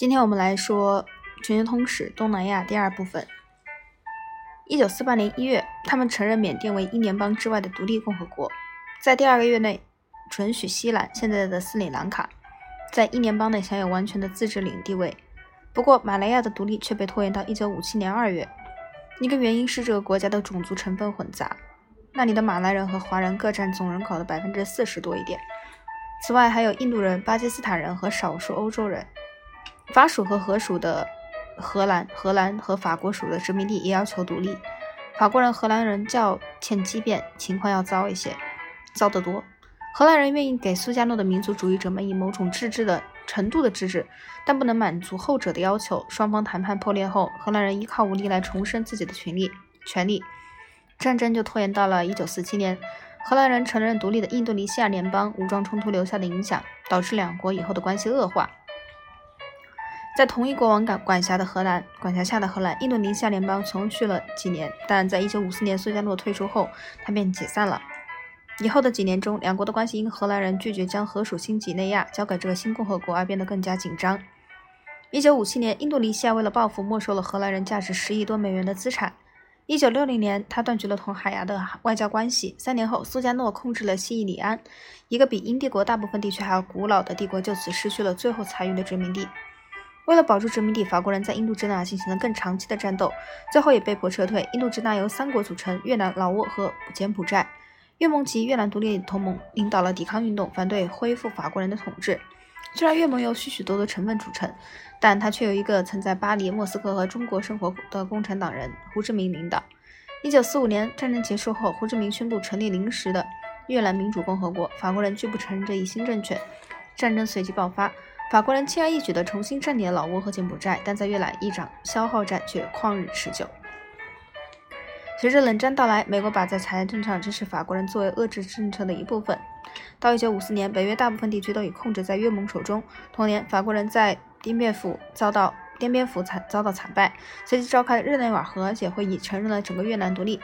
今天我们来说全球通史东南亚第二部分。一九四八年一月，他们承认缅甸为英联邦之外的独立共和国，在第二个月内准许西兰（现在的斯里兰卡）在英联邦内享有完全的自治领地位。不过，马来亚的独立却被拖延到一九五七年二月。一个原因是这个国家的种族成分混杂，那里的马来人和华人各占总人口的百分之四十多一点。此外，还有印度人、巴基斯坦人和少数欧洲人。法属和荷属的荷兰、荷兰和法国属的殖民地也要求独立。法国人、荷兰人较欠激变，情况要糟一些，糟得多。荷兰人愿意给苏加诺的民族主义者们以某种自治的程度的自治，但不能满足后者的要求。双方谈判破裂后，荷兰人依靠武力来重申自己的权利，权利。战争就拖延到了1947年。荷兰人承认独立的印度尼西亚联邦，武装冲突留下的影响导致两国以后的关系恶化。在同一国王管管辖的荷兰管辖下的荷兰，印度尼西亚联邦存续了几年，但在1954年苏加诺退出后，它便解散了。以后的几年中，两国的关系因荷兰人拒绝将荷属新几内亚交给这个新共和国而变得更加紧张。1957年，印度尼西亚为了报复，没收了荷兰人价值十亿多美元的资产。1960年，他断绝了同海牙的外交关系。三年后，苏加诺控制了西伊里安，一个比英帝国大部分地区还要古老的帝国，就此失去了最后残余的殖民地。为了保住殖民地，法国人在印度支那进行了更长期的战斗，最后也被迫撤退。印度支那由三国组成：越南、老挝和柬埔寨。越盟及越南独立同盟领导了抵抗运动，反对恢复法国人的统治。虽然越盟由许许多多成分组成，但它却由一个曾在巴黎、莫斯科和中国生活的共产党人胡志明领导。一九四五年战争结束后，胡志明宣布成立临时的越南民主共和国，法国人拒不承认这一新政权。战争随即爆发。法国人轻而易举地重新占领了老挝和柬埔寨，但在越南一场消耗战却旷日持久。随着冷战到来，美国把在财政上支持法国人作为遏制政策的一部分。到1954年，北约大部分地区都已控制在越盟手中。同年，法国人在滇边府遭到滇边府惨遭到惨败，随即召开日内瓦和解会议，承认了整个越南独立。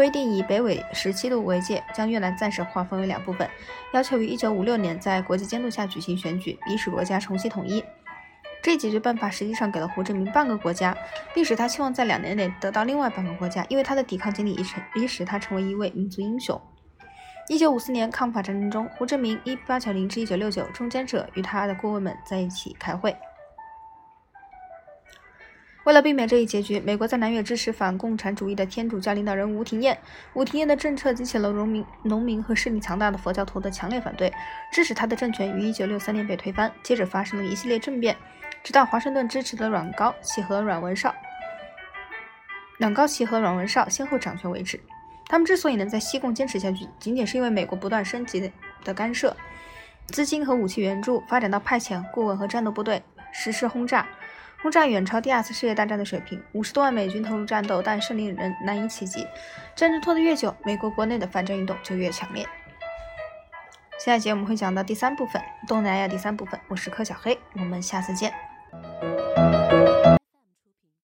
规定以北纬十七度为界，将越南暂时划分为两部分，要求于一九五六年在国际监督下举行选举，以使国家重新统一。这解决办法实际上给了胡志明半个国家，并使他期望在两年内得到另外半个国家，因为他的抵抗经历已成已使他成为一位民族英雄。一九五四年抗法战争中，胡志明一八九零至一九六九中间者与他的顾问们在一起开会。为了避免这一结局，美国在南越支持反共产主义的天主教领导人吴廷艳。吴廷艳的政策激起了农民、农民和势力强大的佛教徒的强烈反对，致使他的政权于1963年被推翻。接着发生了一系列政变，直到华盛顿支持的阮高祺和阮文绍、阮高祺和阮文绍先后掌权为止。他们之所以能在西贡坚持下去，仅仅是因为美国不断升级的干涉、资金和武器援助，发展到派遣顾问和战斗部队，实施轰炸。轰炸远超第二次世界大战的水平，五十多万美军投入战斗，但胜利仍难以企及。战争拖得越久，美国国内的反战运动就越强烈。下一节我们会讲到第三部分，东南亚第三部分。我是柯小黑，我们下次见。